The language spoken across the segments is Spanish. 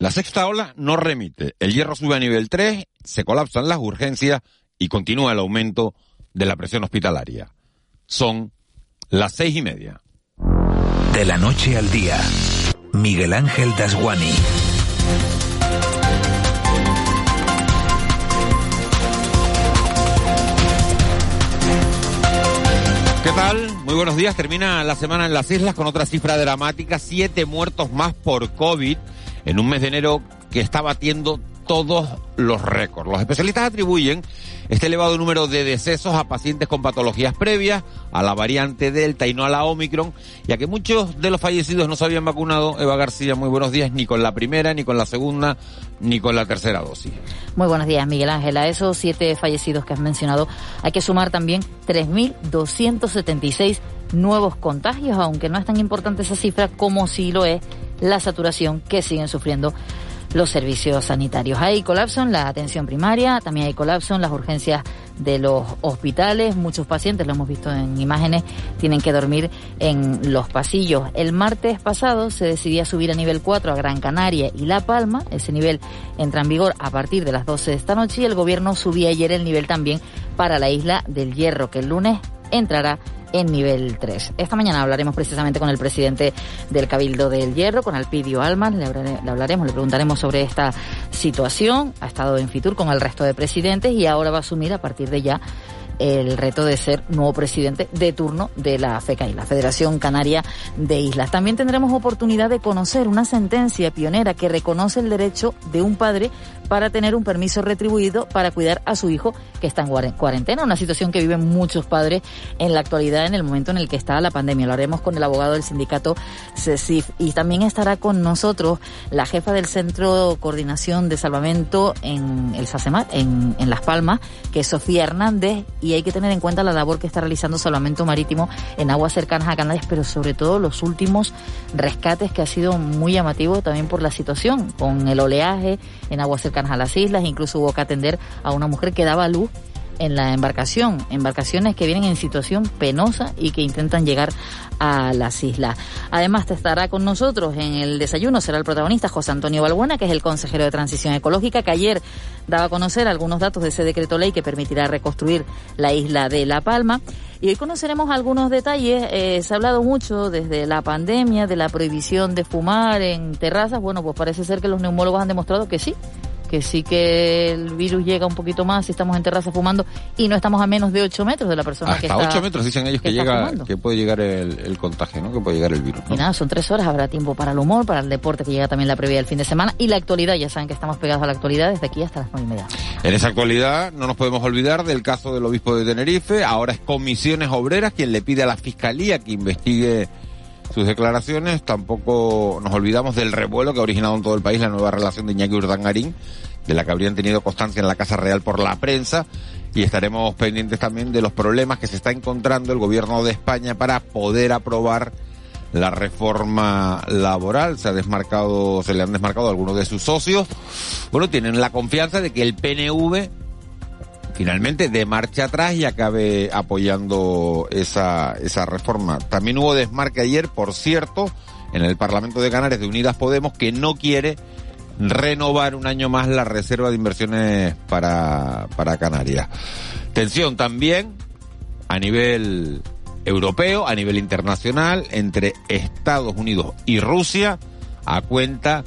La sexta ola no remite. El hierro sube a nivel 3, se colapsan las urgencias y continúa el aumento de la presión hospitalaria. Son las seis y media. De la noche al día, Miguel Ángel Dasguani. ¿Qué tal? Muy buenos días. Termina la semana en las islas con otra cifra dramática. Siete muertos más por COVID en un mes de enero que está batiendo todos los récords. Los especialistas atribuyen este elevado número de decesos a pacientes con patologías previas, a la variante Delta y no a la Omicron, y a que muchos de los fallecidos no se habían vacunado, Eva García, muy buenos días, ni con la primera, ni con la segunda, ni con la tercera dosis. Muy buenos días, Miguel Ángel. A esos siete fallecidos que has mencionado hay que sumar también 3.276 nuevos contagios, aunque no es tan importante esa cifra como si lo es la saturación que siguen sufriendo los servicios sanitarios. Hay colapso en la atención primaria, también hay colapso en las urgencias de los hospitales. Muchos pacientes, lo hemos visto en imágenes, tienen que dormir en los pasillos. El martes pasado se decidía subir a nivel 4 a Gran Canaria y La Palma. Ese nivel entra en vigor a partir de las 12 de esta noche y el gobierno subía ayer el nivel también para la isla del Hierro, que el lunes entrará en nivel 3. Esta mañana hablaremos precisamente con el presidente del Cabildo del Hierro, con Alpidio Almas, le, hablaremos, le preguntaremos sobre esta situación. Ha estado en Fitur con el resto de presidentes y ahora va a asumir a partir de ya el reto de ser nuevo presidente de turno de la FECAI, la Federación Canaria de Islas. También tendremos oportunidad de conocer una sentencia pionera que reconoce el derecho de un padre para tener un permiso retribuido para cuidar a su hijo que está en cuarentena, una situación que viven muchos padres en la actualidad en el momento en el que está la pandemia. Lo haremos con el abogado del sindicato CECIF y también estará con nosotros la jefa del Centro de Coordinación de Salvamento en el SACEMAT, en, en Las Palmas, que es Sofía Hernández y hay que tener en cuenta la labor que está realizando Salvamento Marítimo en aguas cercanas a Canarias, pero sobre todo los últimos rescates que ha sido muy llamativo también por la situación, con el oleaje en aguas cercanas a las islas, incluso hubo que atender a una mujer que daba luz en la embarcación, embarcaciones que vienen en situación penosa y que intentan llegar a las islas. Además, te estará con nosotros en el desayuno, será el protagonista José Antonio Balbuena, que es el consejero de Transición Ecológica, que ayer daba a conocer algunos datos de ese decreto ley que permitirá reconstruir la isla de La Palma. Y hoy conoceremos algunos detalles. Eh, se ha hablado mucho desde la pandemia de la prohibición de fumar en terrazas. Bueno, pues parece ser que los neumólogos han demostrado que sí, que sí que el virus llega un poquito más si estamos en terraza fumando y no estamos a menos de 8 metros de la persona que está Hasta 8 metros dicen ellos que, llega, que puede llegar el, contagio, ¿no? Que puede llegar el virus. Y nada, son tres horas, habrá tiempo para el humor, para el deporte que llega también la previa del fin de semana y la actualidad, ya saben que estamos pegados a la actualidad desde aquí hasta las 9 y media. En esa actualidad no nos podemos olvidar del caso del obispo de Tenerife, ahora es Comisiones Obreras quien le pide a la Fiscalía que investigue sus declaraciones. Tampoco nos olvidamos del revuelo que ha originado en todo el país la nueva relación de Iñaki Urdangarín, de la que habrían tenido constancia en la Casa Real por la prensa. Y estaremos pendientes también de los problemas que se está encontrando el gobierno de España para poder aprobar la reforma laboral. Se ha desmarcado, se le han desmarcado algunos de sus socios. Bueno, tienen la confianza de que el PNV finalmente de marcha atrás y acabe apoyando esa, esa reforma. También hubo desmarque ayer, por cierto, en el Parlamento de Canarias de Unidas Podemos, que no quiere renovar un año más la reserva de inversiones para, para Canarias. Tensión también a nivel europeo, a nivel internacional, entre Estados Unidos y Rusia, a cuenta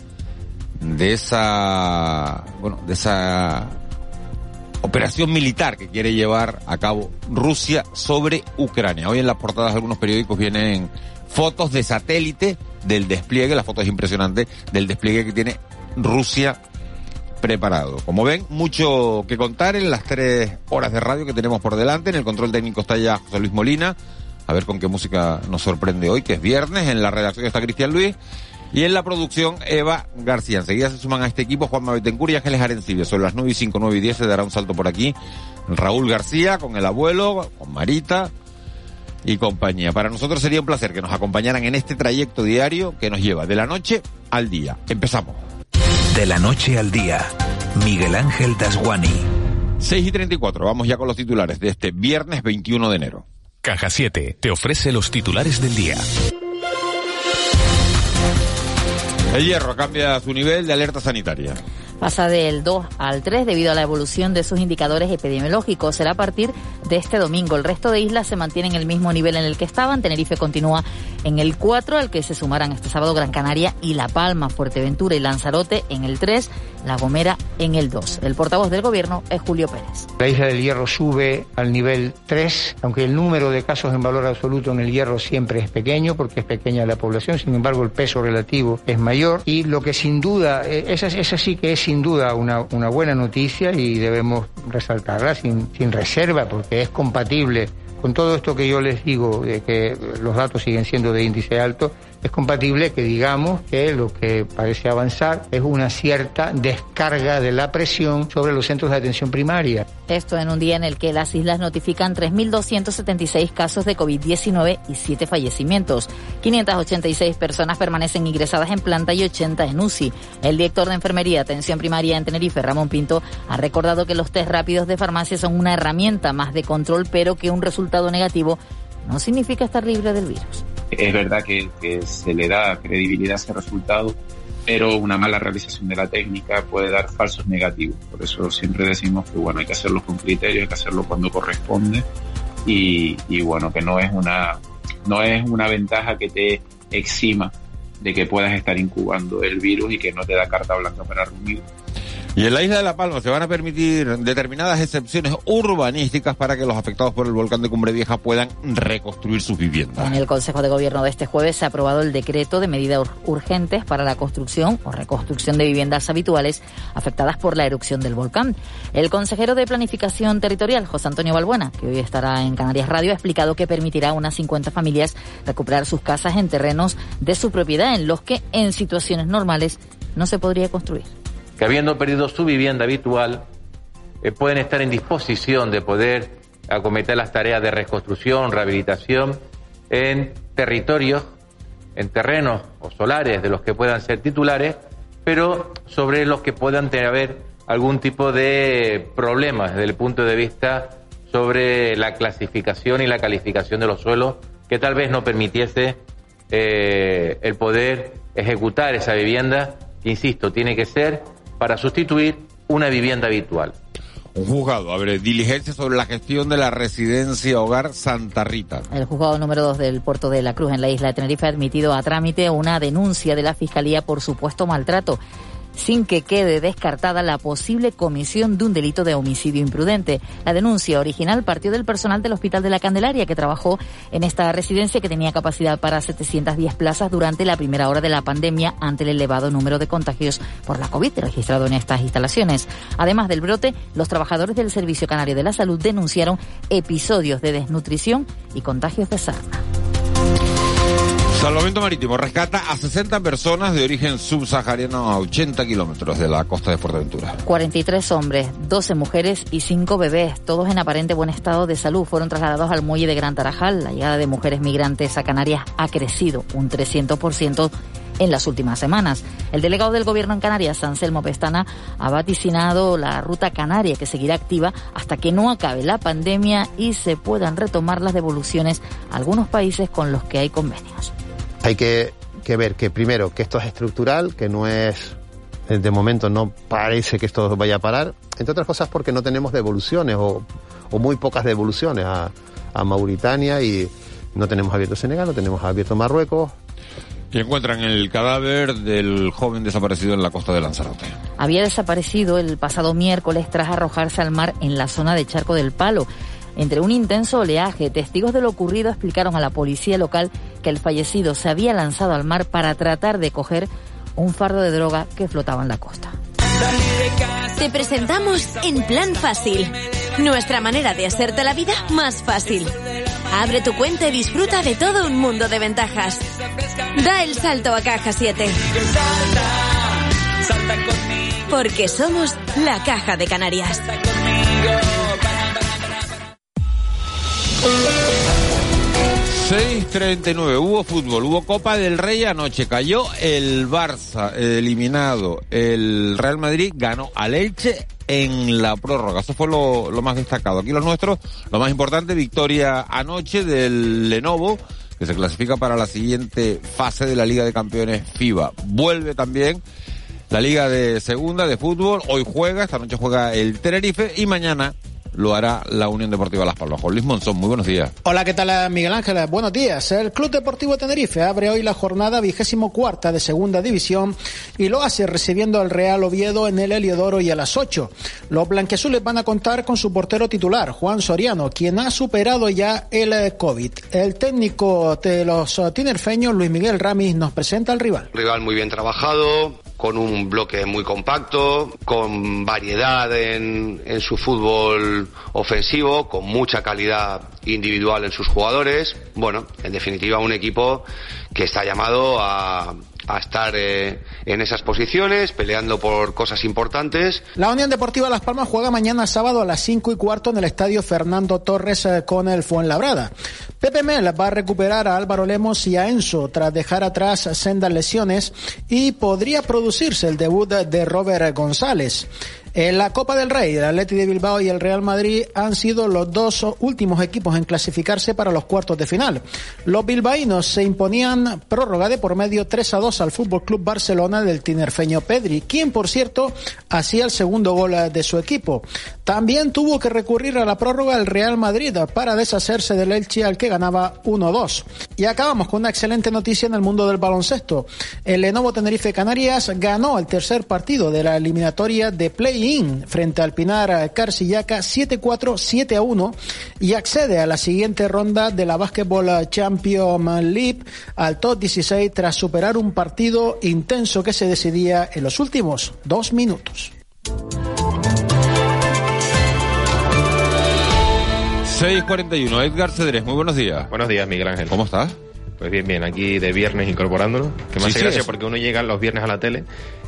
de esa, bueno, de esa operación militar que quiere llevar a cabo Rusia sobre Ucrania. Hoy en las portadas de algunos periódicos vienen fotos de satélite del despliegue, la foto es impresionante, del despliegue que tiene Rusia preparado. Como ven, mucho que contar en las tres horas de radio que tenemos por delante. En el control técnico está ya José Luis Molina. A ver con qué música nos sorprende hoy, que es viernes. En la redacción está Cristian Luis. Y en la producción, Eva García. Enseguida se suman a este equipo Juan Betancourt y Ángeles Arencibia. Son las 9 y 5, 9 y 10 se dará un salto por aquí. Raúl García con el abuelo, con Marita y compañía. Para nosotros sería un placer que nos acompañaran en este trayecto diario que nos lleva de la noche al día. Empezamos. De la noche al día, Miguel Ángel Dasguani. 6 y 34, vamos ya con los titulares de este viernes 21 de enero. Caja 7 te ofrece los titulares del día. El hierro cambia su nivel de alerta sanitaria pasa del 2 al 3 debido a la evolución de sus indicadores epidemiológicos. Será a partir de este domingo. El resto de islas se mantiene en el mismo nivel en el que estaban. Tenerife continúa en el 4, al que se sumarán este sábado Gran Canaria y La Palma, Fuerteventura y Lanzarote en el 3, La Gomera en el 2. El portavoz del gobierno es Julio Pérez. La isla del Hierro sube al nivel 3, aunque el número de casos en valor absoluto en el Hierro siempre es pequeño, porque es pequeña la población, sin embargo el peso relativo es mayor. Y lo que sin duda, eh, esa, esa sí que es sin duda una, una buena noticia y debemos resaltarla sin, sin reserva porque es compatible con todo esto que yo les digo, de que los datos siguen siendo de índice alto, es compatible que digamos que lo que parece avanzar es una cierta descarga de la presión sobre los centros de atención primaria. Esto en un día en el que las islas notifican 3.276 casos de COVID-19 y 7 fallecimientos. 586 personas permanecen ingresadas en planta y 80 en UCI. El director de Enfermería Atención Primaria en Tenerife, Ramón Pinto, ha recordado que los test rápidos de farmacia son una herramienta más de control, pero que un resultado negativo no significa estar libre del virus. Es verdad que, se le da credibilidad a ese resultado, pero una mala realización de la técnica puede dar falsos negativos. Por eso siempre decimos que bueno, hay que hacerlo con criterio, hay que hacerlo cuando corresponde y, y bueno, que no es una no es una ventaja que te exima de que puedas estar incubando el virus y que no te da carta blanca para reunir y en la isla de La Palma se van a permitir determinadas excepciones urbanísticas para que los afectados por el volcán de Cumbre Vieja puedan reconstruir sus viviendas. En el Consejo de Gobierno de este jueves se ha aprobado el decreto de medidas urgentes para la construcción o reconstrucción de viviendas habituales afectadas por la erupción del volcán. El consejero de Planificación Territorial, José Antonio Balbuena, que hoy estará en Canarias Radio, ha explicado que permitirá a unas 50 familias recuperar sus casas en terrenos de su propiedad en los que en situaciones normales no se podría construir que habiendo perdido su vivienda habitual, eh, pueden estar en disposición de poder acometer las tareas de reconstrucción, rehabilitación en territorios, en terrenos o solares de los que puedan ser titulares, pero sobre los que puedan tener algún tipo de problemas desde el punto de vista sobre la clasificación y la calificación de los suelos que tal vez no permitiese eh, el poder ejecutar esa vivienda, insisto, tiene que ser para sustituir una vivienda habitual. Un juzgado abre diligencia sobre la gestión de la residencia hogar Santa Rita. El juzgado número 2 del puerto de la Cruz en la isla de Tenerife ha admitido a trámite una denuncia de la Fiscalía por supuesto maltrato sin que quede descartada la posible comisión de un delito de homicidio imprudente. La denuncia original partió del personal del Hospital de la Candelaria que trabajó en esta residencia que tenía capacidad para 710 plazas durante la primera hora de la pandemia ante el elevado número de contagios por la COVID registrado en estas instalaciones. Además del brote, los trabajadores del Servicio Canario de la Salud denunciaron episodios de desnutrición y contagios de sarna. Salvamento Marítimo rescata a 60 personas de origen subsahariano a 80 kilómetros de la costa de Fuerteventura. 43 hombres, 12 mujeres y 5 bebés, todos en aparente buen estado de salud, fueron trasladados al muelle de Gran Tarajal. La llegada de mujeres migrantes a Canarias ha crecido un 300% en las últimas semanas. El delegado del Gobierno en Canarias, Anselmo Pestana, ha vaticinado la ruta canaria que seguirá activa hasta que no acabe la pandemia y se puedan retomar las devoluciones a algunos países con los que hay convenios. Hay que, ver que primero que esto es estructural, que no es eh, de momento no parece que esto vaya a parar, entre otras cosas porque no tenemos devoluciones o, muy pocas devoluciones a, a, Mauritania y no tenemos abierto Senegal, no tenemos abierto Marruecos. Y encuentran el cadáver del joven desaparecido en la costa de Lanzarote. Había desaparecido el pasado miércoles tras arrojarse al mar en la zona de Charco del Palo. Entre un intenso oleaje, testigos de lo ocurrido explicaron a la policía local que el fallecido se había lanzado al mar para tratar de coger un fardo de droga que flotaba en la costa. Te presentamos En Plan Fácil, nuestra manera de hacerte la vida más fácil. Abre tu cuenta y disfruta de todo un mundo de ventajas. Da el salto a Caja 7. Porque somos la Caja de Canarias. 6.39, hubo fútbol, hubo Copa del Rey anoche, cayó el Barça eliminado, el Real Madrid ganó al Elche en la prórroga, eso fue lo, lo más destacado. Aquí los nuestros, lo más importante, victoria anoche del Lenovo que se clasifica para la siguiente fase de la Liga de Campeones FIBA. Vuelve también la Liga de Segunda de Fútbol. Hoy juega, esta noche juega el Tenerife y mañana lo hará la Unión Deportiva Las Palmas. Juan Luis Monzón, muy buenos días. Hola, ¿qué tal Miguel Ángel? Buenos días. El Club Deportivo Tenerife abre hoy la jornada vigésimo cuarta de Segunda División y lo hace recibiendo al Real Oviedo en el Heliodoro y a las 8. Los blanquezules van a contar con su portero titular, Juan Soriano, quien ha superado ya el eh, COVID. El técnico de los eh, tinerfeños, Luis Miguel Ramis, nos presenta al rival. Rival muy bien trabajado, con un bloque muy compacto, con variedad en, en, su fútbol ofensivo, con mucha calidad individual en sus jugadores. Bueno, en definitiva, un equipo que está llamado a, a estar eh, en esas posiciones, peleando por cosas importantes. La Unión Deportiva Las Palmas juega mañana sábado a las 5 y cuarto en el estadio Fernando Torres eh, con el Fuenlabrada. Pepe Mel va a recuperar a Álvaro Lemos y a Enzo tras dejar atrás sendas lesiones y podría producirse el debut de Robert González. En la Copa del Rey, el Atleti de Bilbao y el Real Madrid han sido los dos últimos equipos en clasificarse para los cuartos de final. Los bilbaínos se imponían prórroga de por medio 3 a 2 al Fútbol Club Barcelona del tinerfeño Pedri, quien por cierto hacía el segundo gol de su equipo. También tuvo que recurrir a la prórroga el Real Madrid para deshacerse del Elche al que ganaba 1-2. Y acabamos con una excelente noticia en el mundo del baloncesto. El Lenovo Tenerife Canarias ganó el tercer partido de la eliminatoria de play frente al Pinar Carcillaca 7-4, 7-1 y accede a la siguiente ronda de la Basketball Champions League al top 16 tras superar un partido intenso que se decidía en los últimos dos minutos. 6.41, Edgar Cedrés, muy buenos días. Buenos días, Miguel Ángel. ¿Cómo estás? Pues bien, bien, aquí de viernes incorporándonos, que me Sí, hace sí, gracia es. porque uno llega los viernes a la tele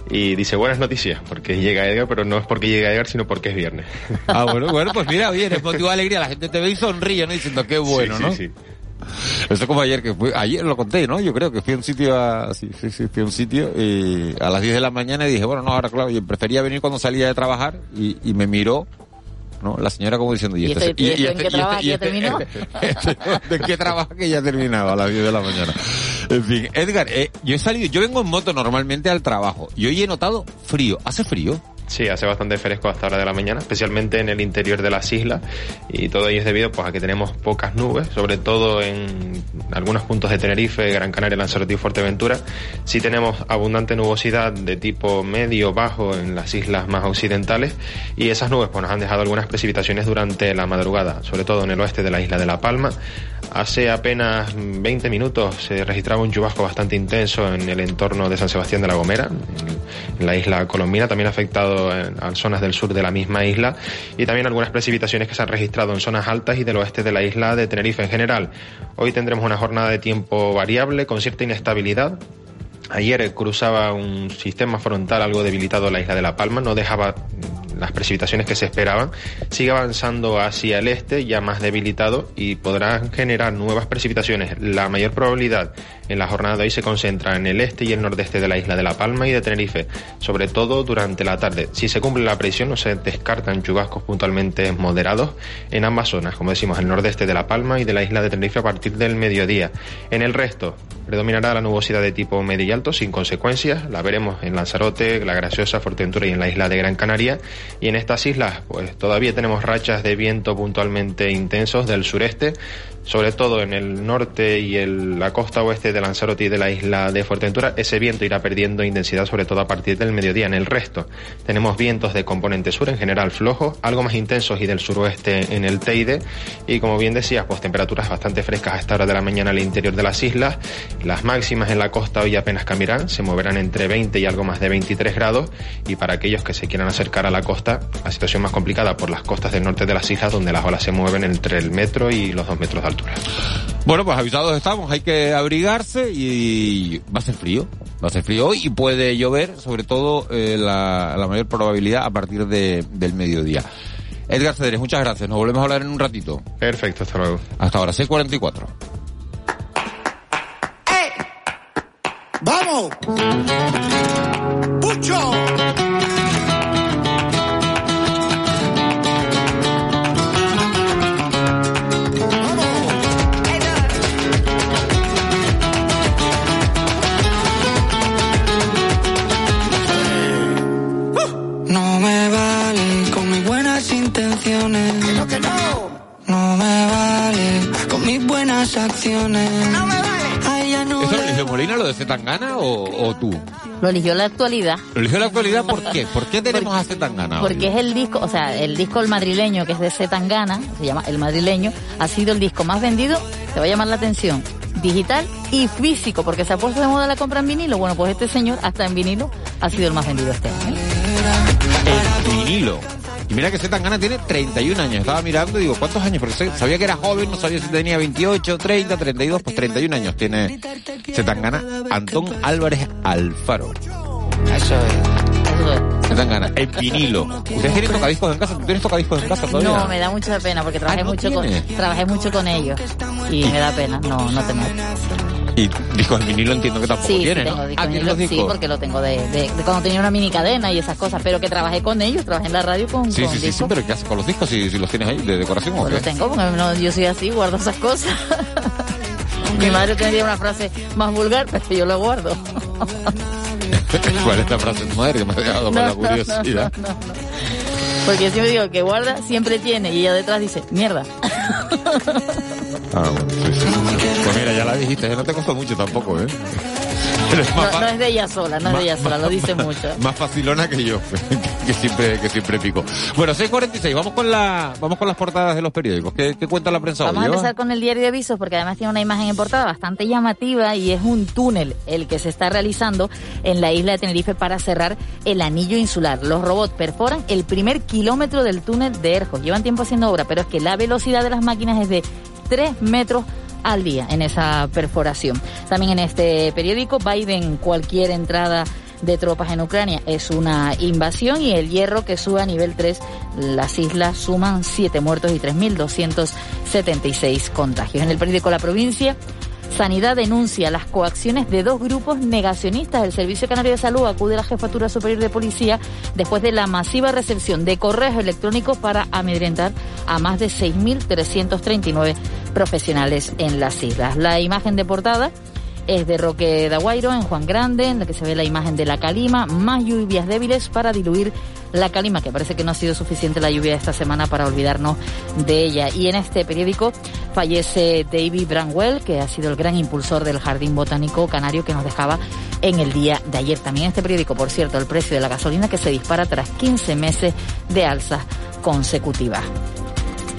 y dice buenas noticias, porque llega Edgar, pero no es porque llega Edgar, sino porque es viernes. Ah, bueno, bueno, pues mira, oye, eres motivo de alegría, la gente te ve y sonríe, ¿no? Diciendo qué bueno, Sí, ¿no? sí, sí. Eso como ayer que fui, ayer lo conté, ¿no? Yo creo que fui a un sitio a, sí, sí, sí, fui a un sitio y a las 10 de la mañana y dije, bueno, no, ahora claro, yo prefería venir cuando salía de trabajar y, y me miró, ¿no? La señora como diciendo, ¿y, ¿Y este, este- y este en qué trabaja que ya terminó? este- ¿De qué trabaja que ya terminaba a las 10 de la mañana? En fin, Edgar, eh, yo he salido, yo vengo en moto normalmente al trabajo y hoy he notado frío, ¿hace frío? Sí, hace bastante fresco hasta hora de la mañana, especialmente en el interior de las islas y todo ello es debido pues, a que tenemos pocas nubes, sobre todo en algunos puntos de Tenerife, Gran Canaria, Lanzarote y Fuerteventura. Sí tenemos abundante nubosidad de tipo medio bajo en las islas más occidentales y esas nubes pues, nos han dejado algunas precipitaciones durante la madrugada, sobre todo en el oeste de la isla de La Palma. Hace apenas 20 minutos se registraba un chubasco bastante intenso en el entorno de San Sebastián de la Gomera, en, la isla colombina, también afectado a zonas del sur de la misma isla y también algunas precipitaciones que se han registrado en zonas altas y del oeste de la isla de Tenerife en general. Hoy tendremos una jornada de tiempo variable con cierta inestabilidad, Ayer cruzaba un sistema frontal algo debilitado la isla de La Palma, no dejaba las precipitaciones que se esperaban. Sigue avanzando hacia el este, ya más debilitado, y podrán generar nuevas precipitaciones. La mayor probabilidad en la jornada de hoy se concentra en el este y el nordeste de la isla de La Palma y de Tenerife, sobre todo durante la tarde. Si se cumple la presión, no se descartan chubascos puntualmente moderados en ambas zonas, como decimos, el nordeste de La Palma y de la isla de Tenerife a partir del mediodía. En el resto, predominará la nubosidad de tipo medio y alto sin consecuencias. La veremos en Lanzarote, La Graciosa, Fuerteventura y en la isla de Gran Canaria. Y en estas islas, pues todavía tenemos rachas de viento puntualmente intensos del sureste, sobre todo en el norte y el- la costa oeste de Lanzarote y de la isla de Fuerteventura. Ese viento irá perdiendo intensidad, sobre todo a partir del mediodía. En el resto, tenemos vientos de componente sur, en general flojos, algo más intensos y del suroeste en el Teide. Y como bien decías, pues temperaturas bastante frescas a esta hora de la mañana al interior de las islas. Las máximas en la costa hoy apenas cambiarán, se moverán entre 20 y algo más de 23 grados. Y para aquellos que se quieran acercar a la costa, la situación más complicada por las costas del norte de las islas, donde las olas se mueven entre el metro y los dos metros de altura. Bueno, pues avisados estamos, hay que abrigarse y va a ser frío, va a ser frío hoy y puede llover, sobre todo eh, la, la mayor probabilidad a partir de- del mediodía. Edgar Cederes, muchas gracias, nos volvemos a hablar en un ratito. Perfecto, hasta luego. Hasta ahora, 6.44. ¡Vamos! ¡Pucho! No. me vale con mis buenas acciones. No me vale. ¿Eso lo eligió Molina, lo de Zetangana o, o tú? Lo eligió la actualidad. ¿Lo eligió la actualidad por qué? ¿Por qué tenemos a Zetangana? Porque es el disco, o sea, el disco El Madrileño, que es de Zetangana, se llama El Madrileño, ha sido el disco más vendido, te va a llamar la atención, digital y físico, porque se ha puesto de moda la compra en vinilo. Bueno, pues este señor, hasta en vinilo, ha sido el más vendido este año. El vinilo. Y mira que Zetangana tiene 31 años. Estaba mirando y digo, ¿cuántos años? Porque sabía que era joven, no sabía si tenía 28, 30, 32, pues 31 años tiene Zetangana. Antón Álvarez Alfaro. Eso es. Zetangana, el vinilo. ¿Ustedes tienen tocadiscos en casa? ¿Tú tienes tocadiscos en casa todavía? No, me da mucha pena porque trabajé, ah, mucho, con, trabajé mucho con ellos. Y me da pena no, no tener. Y discos de vinilo entiendo que tampoco tiene, ¿no? Ah, vinilo, sí, porque lo tengo de, de, cuando tenía una mini cadena y esas cosas, pero que trabajé con ellos, trabajé en la radio con Sí, sí, sí, sí, pero ¿qué haces con los discos si, si los tienes ahí de decoración pues o qué? los tengo, porque no, yo soy así, guardo esas cosas. Mi madre tendría una frase más vulgar, pero yo lo guardo. ¿Cuál es la frase de madre que me ha dejado con la curiosidad? Porque yo digo que guarda, siempre tiene, y ella detrás dice, mierda. Ah, bueno, sí, sí. Pues mira, ya la dijiste, no te costó mucho tampoco, ¿eh? No, es de ella sola, no es de ella sola, lo dice mucho. Más facilona que yo, que siempre, que siempre pico. Bueno, 6.46, vamos con la, vamos con las portadas de los periódicos. ¿Qué, cuenta la prensa Vamos a empezar con el diario de avisos, porque además tiene una imagen en portada bastante llamativa y es un túnel el que se está realizando en la isla de Tenerife para cerrar el anillo insular. Los robots perforan el primer kilómetro del túnel de Erjos. Llevan tiempo haciendo obra, pero es que la velocidad de las máquinas es de 3 metros al día en esa perforación. También en este periódico, Biden, cualquier entrada de tropas en Ucrania es una invasión y el hierro que sube a nivel 3, las islas suman 7 muertos y 3.276 contagios. En el periódico La Provincia, Sanidad denuncia las coacciones de dos grupos negacionistas. El Servicio Canario de Salud acude a la Jefatura Superior de Policía después de la masiva recepción de correos electrónicos para amedrentar a más de 6.339 profesionales en las islas. La imagen de portada es de Roque Daguairo en Juan Grande, en la que se ve la imagen de la calima, más lluvias débiles para diluir la calima, que parece que no ha sido suficiente la lluvia de esta semana para olvidarnos de ella. Y en este periódico fallece David Branwell, que ha sido el gran impulsor del Jardín Botánico Canario que nos dejaba en el día de ayer. También este periódico, por cierto, el precio de la gasolina que se dispara tras 15 meses de alzas consecutivas.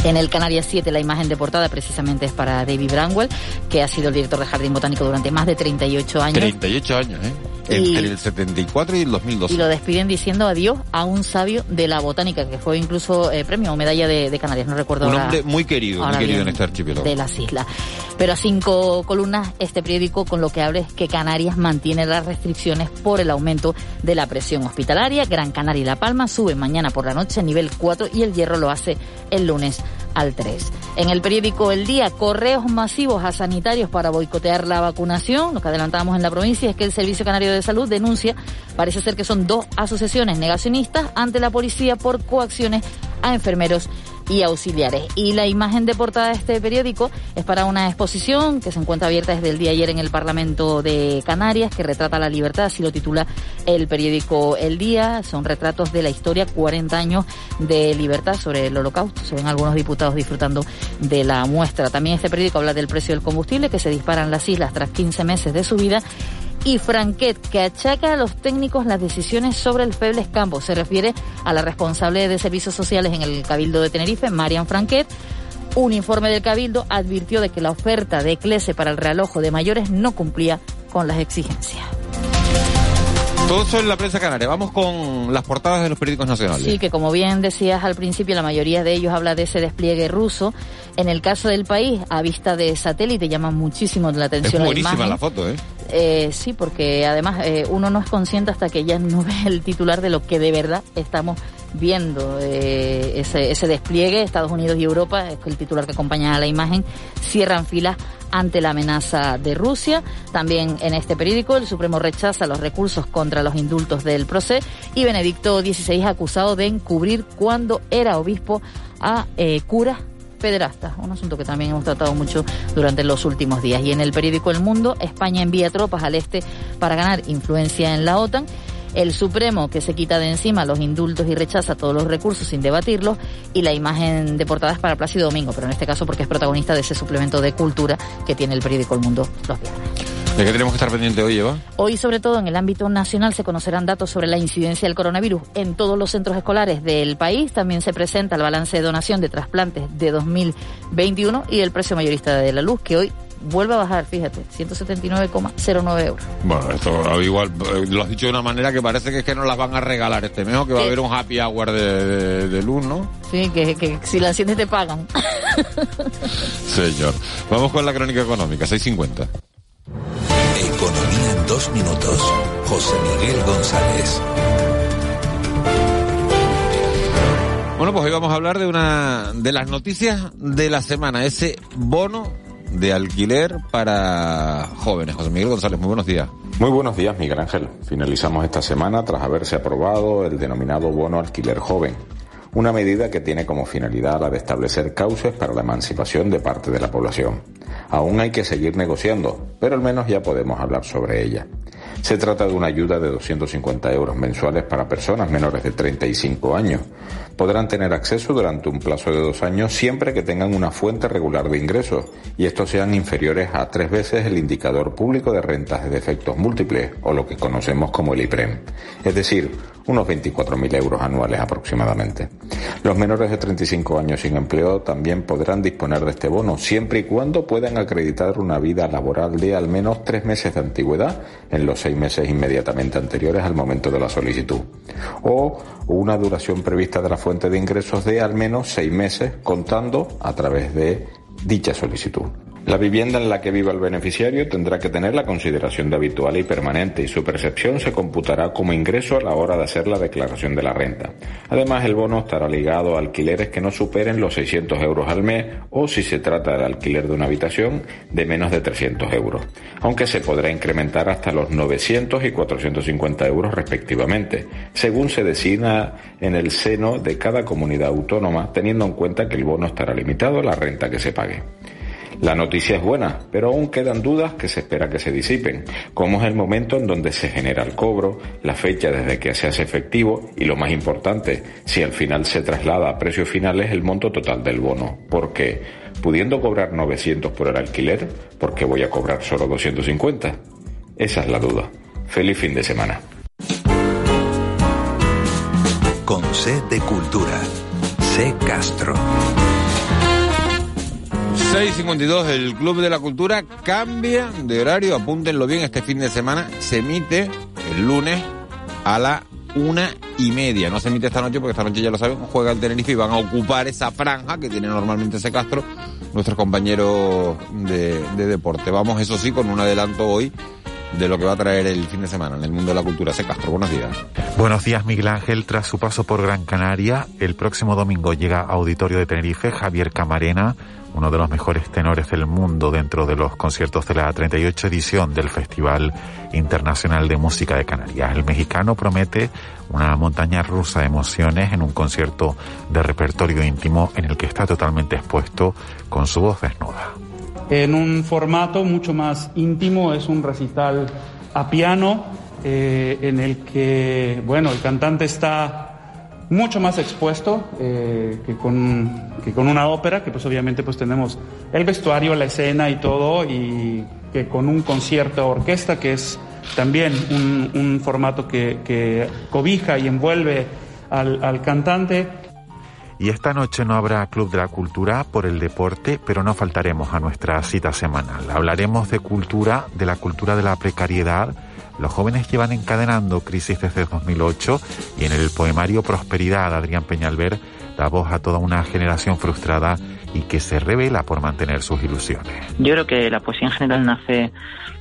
En el Canarias 7 la imagen de portada precisamente es para David Branwell, que ha sido el director de Jardín Botánico durante más de 38 años. 38 años, ¿eh? Entre el 74 y el 2012. Y lo despiden diciendo adiós a un sabio de la botánica, que fue incluso eh, premio o medalla de, Canarias, no recuerdo. Un hombre muy querido, muy querido en este archipiélago. De las islas. Pero a cinco columnas, este periódico con lo que abre es que Canarias mantiene las restricciones por el aumento de la presión hospitalaria. Gran Canaria y La Palma suben mañana por la noche a nivel 4 y el Hierro lo hace el lunes al 3. En el periódico El Día, correos masivos a sanitarios para boicotear la vacunación. Lo que adelantábamos en la provincia es que el Servicio Canario de Salud denuncia, parece ser que son dos asociaciones negacionistas ante la policía por coacciones a enfermeros y auxiliares. Y la imagen de portada de este periódico es para una exposición que se encuentra abierta desde el día ayer en el Parlamento de Canarias, que retrata la libertad, así lo titula el periódico El Día. Son retratos de la historia, 40 años de libertad sobre el holocausto. Se ven algunos diputados disfrutando de la muestra. También este periódico habla del precio del combustible que se dispara en las islas tras 15 meses de subida y Franquet, que achaca a los técnicos las decisiones sobre el Febles Campos. Se refiere a la responsable de servicios sociales en el Cabildo de Tenerife, Marian Franquet. Un informe del Cabildo advirtió de que la oferta de Clese para el realojo de mayores no cumplía con las exigencias. Todo eso en la prensa canaria. Vamos con las portadas de los periódicos nacionales. Sí, que como bien decías al principio, la mayoría de ellos habla de ese despliegue ruso. En el caso del país, a vista de satélite, llama muchísimo la atención es buenísima la, la foto, ¿eh? ¿Eh? sí, porque además eh, uno no es consciente hasta que ya no ve el titular de lo que de verdad estamos viendo. Eh, ese, ese despliegue, Estados Unidos y Europa, es el titular que acompaña a la imagen, cierran filas ante la amenaza de Rusia. También en este periódico el Supremo rechaza los recursos contra los indultos del proceso y Benedicto XVI acusado de encubrir cuando era obispo a eh, curas pederastas, un asunto que también hemos tratado mucho durante los últimos días. Y en el periódico El Mundo, España envía tropas al este para ganar influencia en la OTAN el Supremo que se quita de encima los indultos y rechaza todos los recursos sin debatirlos y la imagen de portada es para Plácido Domingo, pero en este caso porque es protagonista de ese suplemento de cultura que tiene el periódico El Mundo los viernes. ¿De qué tenemos que estar pendiente hoy, Eva? Hoy, sobre todo en el ámbito nacional, se conocerán datos sobre la incidencia del coronavirus en todos los centros escolares del país. También se presenta el balance de donación de trasplantes de 2021 y el precio mayorista de la luz, que hoy vuelve a bajar, fíjate, 179,09 euros. Bueno, esto igual eh, lo has dicho de una manera que parece que es que nos las van a regalar este mes o que va a haber un happy hour de, de- de luz, ¿no? Sí, que, que si la enciendes te pagan. Señor. Vamos con la crónica económica, 6.50. Dos minutos. José Miguel González. Bueno, pues hoy vamos a hablar de una de las noticias de la semana, ese bono de alquiler para jóvenes. José Miguel González, muy buenos días. Muy buenos días, Miguel Ángel. Finalizamos esta semana tras haberse aprobado el denominado bono alquiler joven, una medida que tiene como finalidad la de establecer cauces para la emancipación de parte de la población. Aún hay que seguir negociando, pero al menos ya podemos hablar sobre ella. Se trata de una ayuda de 250 euros mensuales para personas menores de 35 años. Podrán tener acceso durante un plazo de dos años siempre que tengan una fuente regular de ingresos y estos sean inferiores a tres veces el indicador público de rentas de defectos múltiples o lo que conocemos como el IPREM, es decir, unos 24.000 euros anuales aproximadamente. Los menores de 35 años sin empleo también podrán disponer de este bono siempre y cuando puedan acreditar una vida laboral de al menos tres meses de antigüedad en los seis meses inmediatamente anteriores al momento de la solicitud o una duración prevista de la fuente de ingresos de al menos seis meses contando a través de dicha solicitud. La vivienda en la que viva el beneficiario tendrá que tener la consideración de habitual y permanente y su percepción se computará como ingreso a la hora de hacer la declaración de la renta. Además, el bono estará ligado a alquileres que no superen los 600 euros al mes o, si se trata del alquiler de una habitación, de menos de 300 euros, aunque se podrá incrementar hasta los 900 y 450 euros respectivamente, según se designa en el seno de cada comunidad autónoma, teniendo en cuenta que el bono estará limitado a la renta que se pague. La noticia es buena, pero aún quedan dudas que se espera que se disipen, como es el momento en donde se genera el cobro, la fecha desde que se hace efectivo y lo más importante, si al final se traslada a precios finales el monto total del bono. Porque, pudiendo cobrar 900 por el alquiler, ¿por qué voy a cobrar solo 250? Esa es la duda. Feliz fin de semana. Con C de Cultura. C Castro. 6.52, el Club de la Cultura cambia de horario, apúntenlo bien, este fin de semana se emite el lunes a la una y media. No se emite esta noche porque esta noche ya lo saben, juega el Tenerife y van a ocupar esa franja que tiene normalmente ese Castro, nuestros compañeros de, de deporte. Vamos, eso sí, con un adelanto hoy de lo que va a traer el fin de semana en el mundo de la cultura. Ese Castro, buenos días. Buenos días, Miguel Ángel. Tras su paso por Gran Canaria, el próximo domingo llega a Auditorio de Tenerife Javier Camarena, uno de los mejores tenores del mundo dentro de los conciertos de la 38 edición del Festival Internacional de Música de Canarias. El mexicano promete una montaña rusa de emociones en un concierto de repertorio íntimo en el que está totalmente expuesto con su voz desnuda. En un formato mucho más íntimo, es un recital a piano eh, en el que, bueno, el cantante está mucho más expuesto eh, que, con, que con una ópera, que pues obviamente pues tenemos el vestuario, la escena y todo, y que con un concierto orquesta, que es también un, un formato que, que cobija y envuelve al, al cantante. Y esta noche no habrá Club de la Cultura por el deporte, pero no faltaremos a nuestra cita semanal. Hablaremos de cultura, de la cultura de la precariedad. Los jóvenes llevan encadenando crisis desde 2008 y en el poemario Prosperidad Adrián Peñalver da voz a toda una generación frustrada y que se revela por mantener sus ilusiones. Yo creo que la poesía en general nace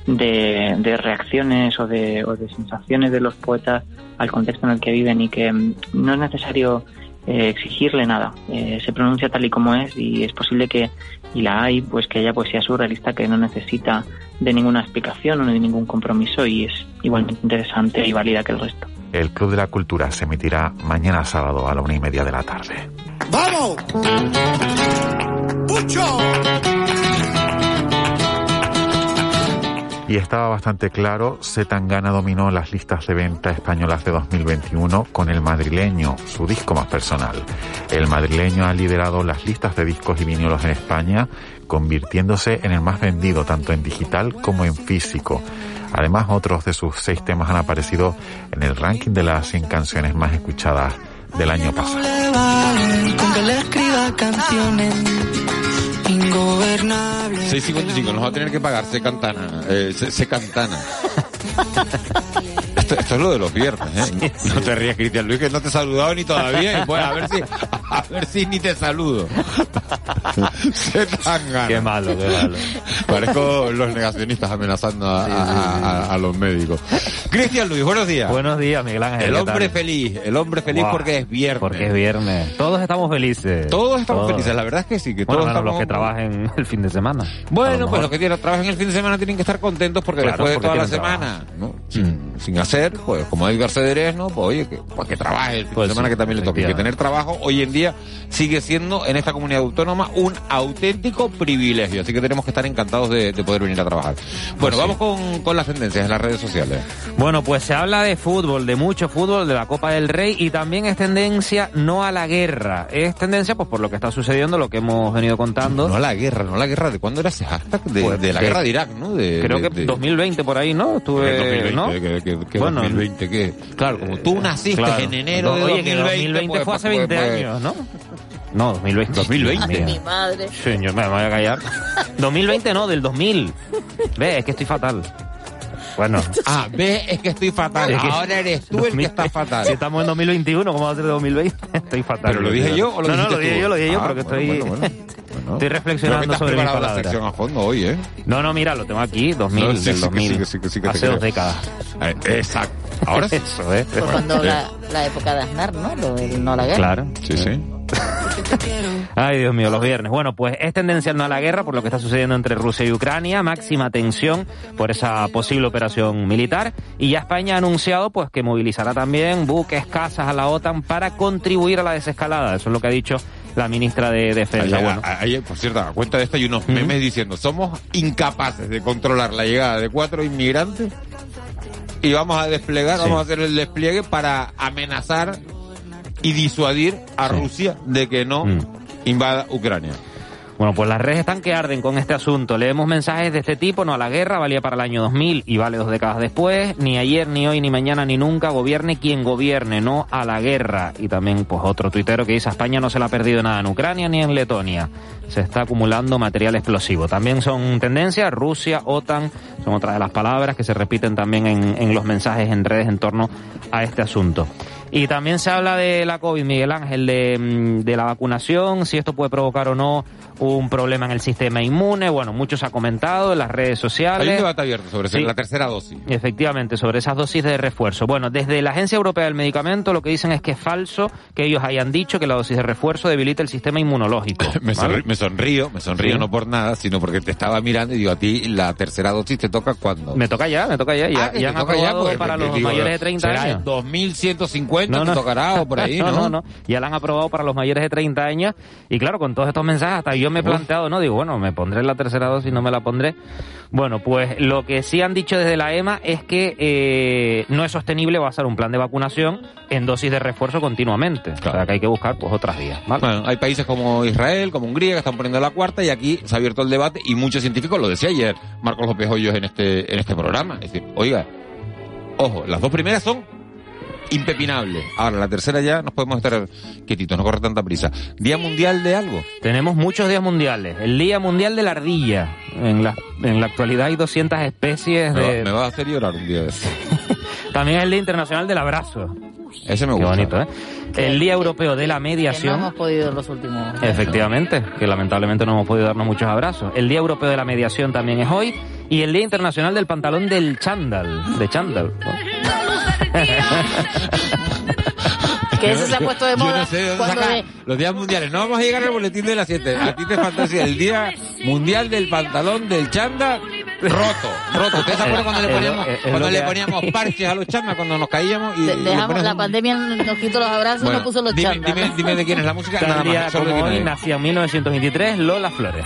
de, de reacciones o de, o de sensaciones de los poetas al contexto en el que viven y que mm, no es necesario eh, exigirle nada. Eh, se pronuncia tal y como es y es posible que, y la hay, pues que haya poesía surrealista que no necesita de ninguna explicación o de ningún compromiso y es igualmente interesante y válida que el resto. El Club de la Cultura se emitirá mañana sábado a la una y media de la tarde. ¡Vamos! ¡Pucho! Y estaba bastante claro, Zetangana dominó las listas de venta españolas de 2021 con el madrileño, su disco más personal. El madrileño ha liderado las listas de discos y vinilos en España, convirtiéndose en el más vendido tanto en digital como en físico. Además, otros de sus seis temas han aparecido en el ranking de las 100 canciones más escuchadas del año pasado. Con que le escriba canciones ingobernables. 6.55, nos va a tener que pagar Se Cantana. Eh, se, Se Cantana. Esto, esto es lo de los viernes, ¿eh? No te rías, Cristian Luis, que no te he saludado ni todavía. Y pues, a ver si, a ver si ni te saludo. Se tan gana. Qué malo, qué malo. Parezco los negacionistas amenazando a, a- a- a los médicos. Cristian Luis, buenos días. Buenos días, Miguel Ángel. El ¿qué hombre feliz, el hombre feliz porque es viernes. Porque es viernes. Todos estamos felices. Todos estamos felices, la verdad es que sí, que Bueno, todos estamos... los que trabajen el fin de semana. Bueno, lo pues los que trabajan el fin de semana tienen que estar contentos porque Claro, después de toda la semana, ¿no? sin, sin hacer, pues como Edgar Cederes, ¿no? Pues oye, que, pues que trabaje el fin Pues de semana sí, que también le toque. Que tener trabajo hoy en día sigue siendo en esta comunidad autónoma un auténtico privilegio. Así que tenemos que estar encantados de, de poder venir a trabajar. Pues Bueno, vamos con, con las tendencias en las redes sociales. Bueno, pues se habla de fútbol, de mucho fútbol, de la Copa del Rey y también es tendencia no a la guerra. Es tendencia pues por lo que está sucediendo, lo que hemos venido contando. No a la guerra, no a la guerra. ¿De cuándo era ese hashtag? De, Pues de la de- guerra de Irak, ¿no? De, Creo de- que de- 2020 por ahí, ¿no? Estuve, 2020, ¿no? que, que- que Bueno, 2020, que Claro, como tú naciste Claro. en enero de Oye, 2020, que 2020 pues, fue hace pues, 20 pues, años, ¿no? No, 2020. 2020. Mi madre. Señor, me voy a callar. 2020 no, del 2000. Ve, es que estoy fatal. Bueno. Ah, ve, es que estoy fatal. Es que- Ahora eres tú el que está fatal. Si estamos en 2021, ¿cómo va a ser de 2020? Estoy fatal. ¿Pero lo dije yo o lo No, no, lo dije tú? yo, lo dije yo, Ah, pero que bueno, estoy... bueno, bueno. Bueno. Estoy Creo que reflexionando sobre mis preparado la palabras. sección a fondo hoy, ¿eh? No, no, mira, lo tengo aquí, 2000, No, sí, del sí que 2000. sí, que sí, que sí que te Hace creo. dos décadas. Eh, Exacto. Ahora sí. Eso, ¿eh? Fue cuando la, la época de Aznar, ¿no? Lo del no la guerra. Claro. Sí, sí. Ay, Dios mío, los viernes. Bueno, pues es tendencial no a la guerra por lo que está sucediendo entre Rusia y Ucrania, máxima tensión por esa posible operación militar y ya España ha anunciado pues que movilizará también buques, casas a la OTAN para contribuir a la desescalada. Eso es lo que ha dicho la ministra de Defensa. Ayer, Bueno, ayer, por cierto, a cuenta de esto hay unos memes diciendo, somos incapaces de controlar la llegada de cuatro inmigrantes y vamos a desplegar, Sí. vamos a hacer el despliegue para amenazar y disuadir a Rusia de que no Mm. invada Ucrania. Bueno, pues las redes están que arden con este asunto. Leemos mensajes de este tipo, no a la guerra, valía para el año 2000 y vale dos décadas después. Ni ayer, ni hoy, ni mañana, ni nunca, gobierne quien gobierne, no a la guerra. Y también, pues otro tuitero que dice, a España no se le ha perdido nada en Ucrania ni en Letonia. Se está acumulando material explosivo. También son tendencias, Rusia, OTAN, son otras de las palabras que se repiten también en, en los mensajes en redes en torno a este asunto. Y también se habla de la COVID, Miguel Ángel, de, mm, la vacunación, si esto puede provocar o no un problema en el sistema inmune. Bueno, mucho se ha comentado en las redes Hay un sociales. debate abierto sobre Sí. la tercera dosis. Efectivamente, sobre esas dosis de refuerzo. Bueno, desde la Agencia Europea del Medicamento lo que dicen es que es falso que ellos hayan dicho que la dosis de refuerzo debilita el sistema inmunológico. Me, ¿vale? me sonrío, me sonrío Sí. no por nada, sino porque te estaba mirando y digo, a ti la tercera dosis te toca cuando. Me toca ya, me toca ya. Ya, Ah, ya han toca ya, aprobado porque- para los digo, mayores de 30 será años. el 2150 te tocará o por ahí, ¿no? no, no. Ya la han aprobado para los mayores de 30 años. Y claro, con todos estos mensajes, hasta yo me he planteado, ¿no? Digo, bueno, me pondré la tercera dosis, no me la pondré. Bueno, pues lo que sí han dicho desde la EMA es que eh, no es sostenible basar un plan de vacunación en dosis de refuerzo continuamente. O sea, que hay que buscar pues otras vías. ¿vale? Bueno, hay países como Israel, como Hungría, que están poniendo la cuarta y aquí se ha abierto el debate y muchos científicos, lo decía ayer Marcos López Hoyos en este, en este programa. Es decir, oiga, ojo, las dos primeras son impepinables. Ahora, la tercera ya nos podemos estar quietitos, no corre tanta prisa. Día Mundial de algo. Tenemos muchos días mundiales. El Día Mundial de la Ardilla. En la, en la actualidad hay 200 especies Me va, de... me va a hacer llorar un día de eso. También es el Día Internacional del Abrazo. Ese me Qué gusta. bonito, ¿eh? El Día Europeo de la Que no Mediación. hemos podido en los últimos. Efectivamente, que lamentablemente no hemos podido darnos muchos abrazos. El Día Europeo de la Mediación también es hoy. Y el Día Internacional del Pantalón del Chándal. De chándal. ¿no? Que ese se ha puesto de moda no sé cuando saca de- los días mundiales. No vamos a llegar al boletín de las 7. A ti te fantasía el día mundial del pantalón del chanda roto, roto. ¿Ustedes se acuerdan cuando le lo- poníamos, es- es cuando le que- poníamos parches a los chandas cuando nos caíamos? Y, de- y dejamos, poníamos- la pandemia nos quitó los abrazos y Bueno, nos puso los dime, chándal. dime, dime de quién es la música. Nada día más. como hoy nacía en 1923 Lola Flores.